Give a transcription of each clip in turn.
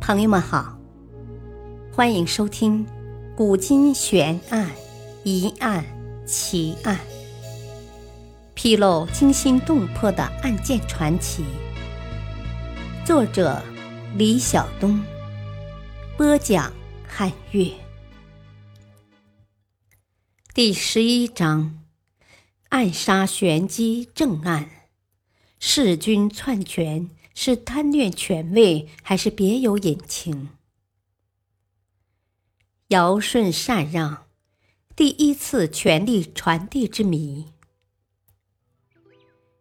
朋友们好，欢迎收听《古今悬案、疑案、奇案》，披露惊心动魄的案件传奇。作者：李晓东，播讲：汉月。第十一章：暗杀玄机正案，弑君篡权。是贪恋权位，还是别有隐情？尧舜禅让，第一次权力传递之谜。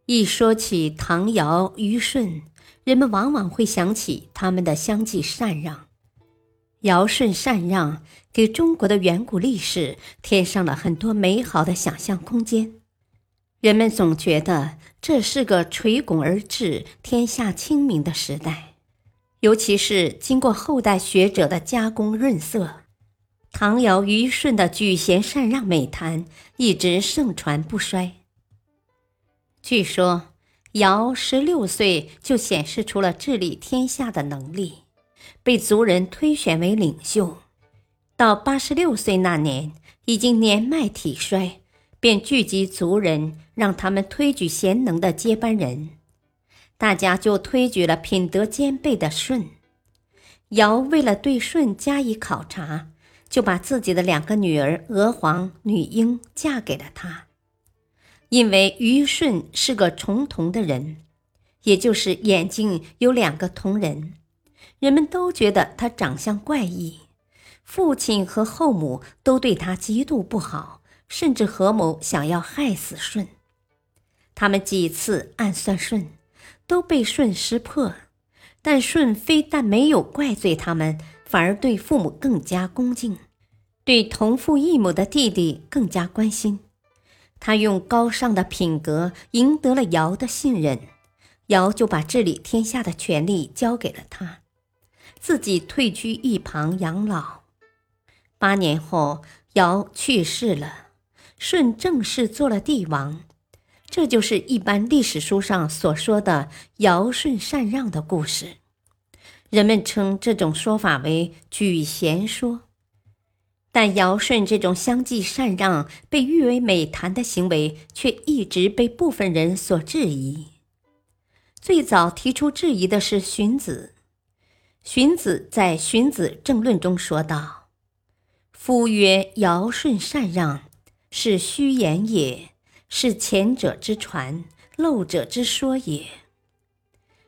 一说起唐尧虞舜，人们往往会想起他们的相继禅让。尧舜禅让，给中国的远古历史添上了很多美好的想象空间。人们总觉得这是个垂拱而治、天下清明的时代，尤其是经过后代学者的加工润色，唐尧虞舜的举贤禅让美谈一直盛传不衰。据说，尧十六岁就显示出了治理天下的能力，被族人推选为领袖，到八十六岁那年，已经年迈体衰。便聚集族人，让他们推举贤能的接班人。大家就推举了品德兼备的舜。尧为了对舜加以考察，就把自己的两个女儿娥皇、女英嫁给了他。因为虞舜是个重瞳的人，也就是眼睛有两个瞳仁，人们都觉得他长相怪异，父亲和后母都对他极度不好。甚至合谋想要害死舜，他们几次暗算舜，都被舜识破。但舜非但没有怪罪他们，反而对父母更加恭敬，对同父异母的弟弟更加关心。他用高尚的品格赢得了尧的信任，尧就把治理天下的权力交给了他，自己退居一旁养老。八年后，尧去世了。舜正式做了帝王，这就是一般历史书上所说的尧舜禅让的故事。人们称这种说法为举贤说。但尧舜这种相继禅让被誉为美谈的行为，却一直被部分人所质疑。最早提出质疑的是荀子。荀子在《荀子正论》中说道：“夫曰尧舜禅让。”是虚言也，是前者之传，漏者之说也。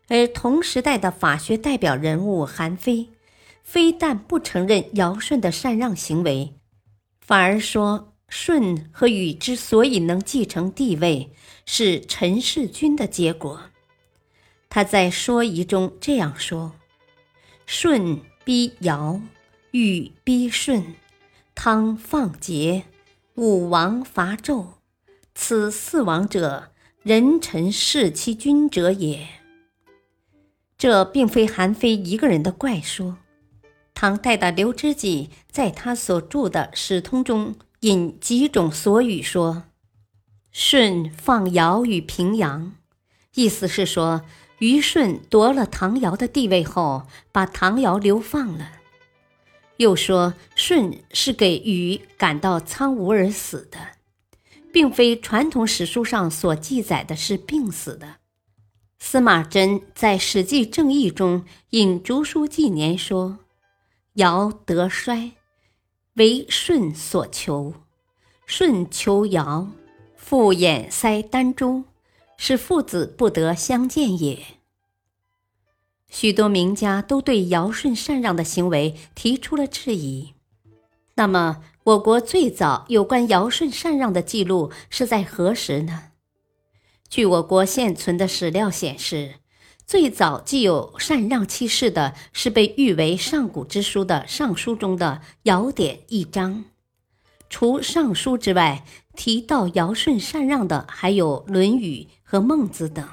而同时代的法学代表人物韩非，非但不承认尧舜的禅让行为，反而说舜和禹之所以能继承帝位，是陈世君的结果。他在《说疑》中这样说：“舜逼尧，禹逼舜，汤放桀。”武王伐纣，此四王者，人臣弑其君者也。这并非韩非一个人的怪说。唐代的刘知己在他所著的《史通》中引几种所语说：“舜放尧于平阳”，意思是说虞舜夺了唐尧的地位后，把唐尧流放了。又说舜是给禹赶到苍梧而死的，并非传统史书上所记载的是病死的。司马真在《史记正义》中引《竹书纪年》说：“尧得衰，为舜所求；舜求尧，复眼塞丹珠，使父子不得相见也。”许多名家都对尧舜禅让的行为提出了质疑。那么，我国最早有关尧舜禅让的记录是在何时呢？据我国现存的史料显示，最早既有禅让七事的是被誉为上古之书的《尚书》中的《尧典》一章。除《尚书》之外，提到尧舜禅让的还有《论语》和《孟子》等。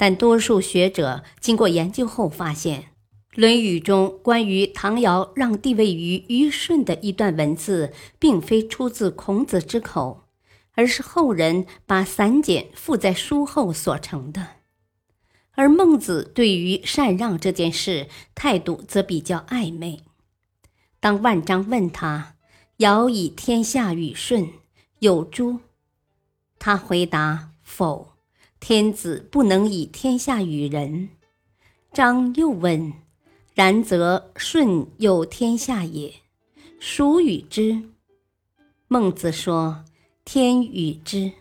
但多数学者经过研究后发现，《论语》中关于唐尧让地位于虞舜的一段文字，并非出自孔子之口，而是后人把散简附在书后所成的。而孟子对于禅让这件事态度则比较暧昧。当万章问他：“尧以天下与舜，有诸？”他回答：“否，天子不能以天下与人。”张又问：“然则舜有天下也，孰与之？”孟子说：“天与之。”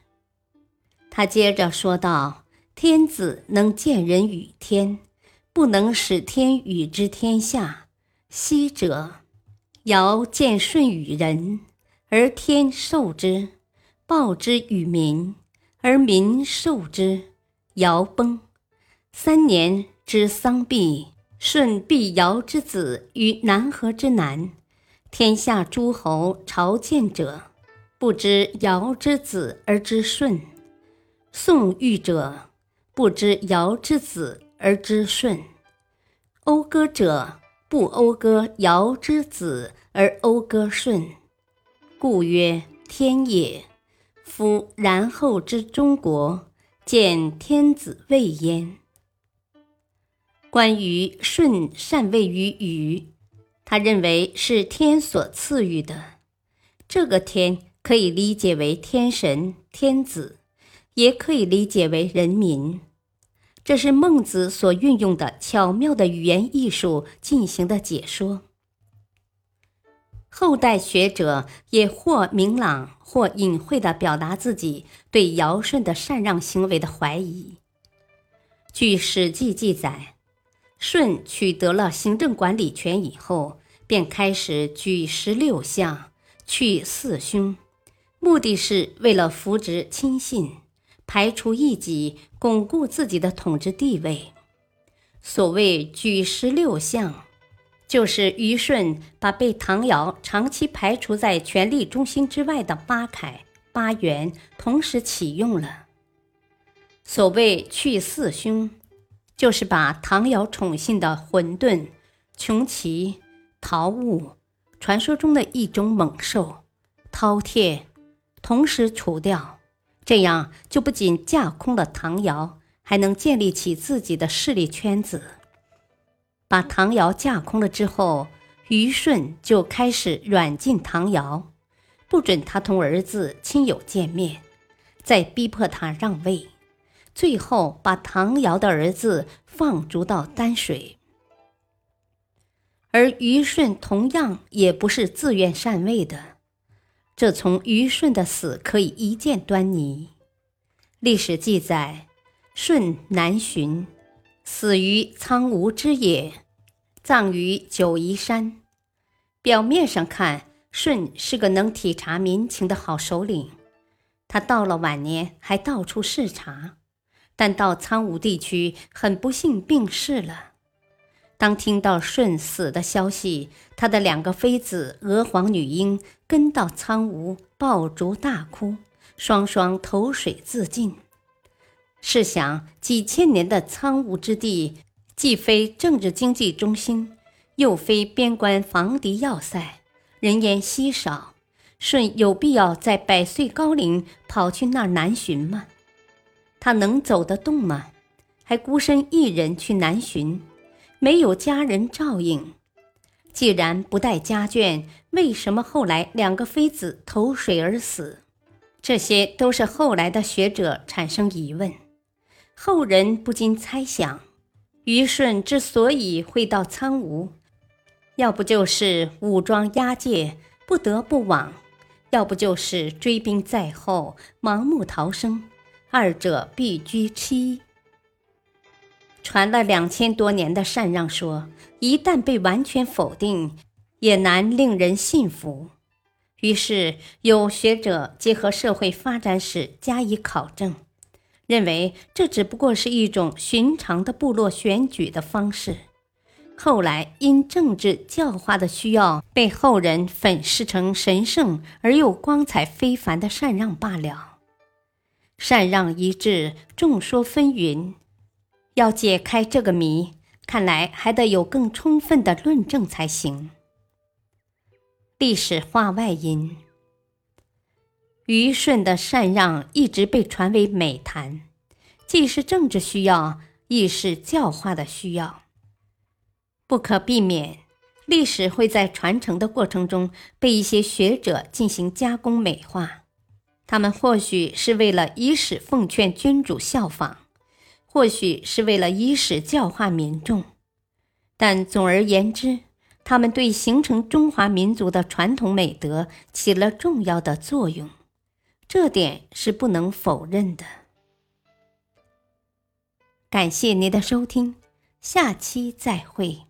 他接着说道：“天子能见人与天，不能使天与之天下。昔者，尧见舜与人，而天受之，报之与民，而民受之，尧崩。三年之丧毕，舜必尧之子于南河之南，天下诸侯朝见者，不知尧之子而知舜。”宋玉者，不知尧之子而知舜；讴歌者，不讴歌尧之子而讴歌舜。故曰天也。夫然后之中国，见天子位焉。关于舜禅位于禹，他认为是天所赐予的。这个天可以理解为天神、天子。也可以理解为人民，这是孟子所运用的巧妙的语言艺术进行的解说。后代学者也或明朗或隐晦地表达自己对尧舜的禅让行为的怀疑。据《史记》记载，舜取得了行政管理权以后，便开始举十六相，去四凶，目的是为了扶植亲信。排除异己，巩固自己的统治地位。所谓举十六相，就是虞舜把被唐尧长期排除在权力中心之外的八凯、八元同时启用了。所谓去四凶，就是把唐尧宠信的混沌、穷奇、陶物，传说中的一种猛兽饕餮，同时除掉。这样就不仅架空了唐尧，还能建立起自己的势力圈子。把唐尧架空了之后，虞舜就开始软禁唐尧，不准他同儿子亲友见面，再逼迫他让位，最后把唐尧的儿子放逐到丹水。而虞舜同样也不是自愿禅位的。这从虞舜的死可以一见端倪。历史记载，舜南巡，死于苍梧之野，葬于九嶷山。表面上看，舜是个能体察民情的好首领，他到了晚年还到处视察，但到苍梧地区，很不幸病逝了。当听到舜死的消息，他的两个妃子娥皇女英跟到苍梧，抱竹大哭，双双投水自尽。试想，几千年的苍梧之地，既非政治经济中心，又非边关防敌要塞，人烟稀少，舜有必要在百岁高龄跑去那儿南巡吗？他能走得动吗？还孤身一人去南巡？没有家人照应，既然不带家眷，为什么后来两个妃子投水而死？这些都是后来的学者产生疑问。后人不禁猜想：虞舜之所以会到苍梧，要不就是武装押解不得不往，要不就是追兵在后盲目逃生，二者必居其一。传了两千多年的禅让说，一旦被完全否定，也难令人信服。于是有学者结合社会发展史加以考证，认为这只不过是一种寻常的部落选举的方式，后来因政治教化的需要，被后人粉饰成神圣而又光彩非凡的禅让罢了。禅让一致，众说纷纭。要解开这个谜，看来还得有更充分的论证才行。历史话外音：虞舜的禅让一直被传为美谈，既是政治需要，亦是教化的需要。不可避免，历史会在传承的过程中被一些学者进行加工美化。他们或许是为了以史奉劝君主效仿，或许是为了以史教化民众，但总而言之，他们对形成中华民族的传统美德起了重要的作用，这点是不能否认的。感谢您的收听，下期再会。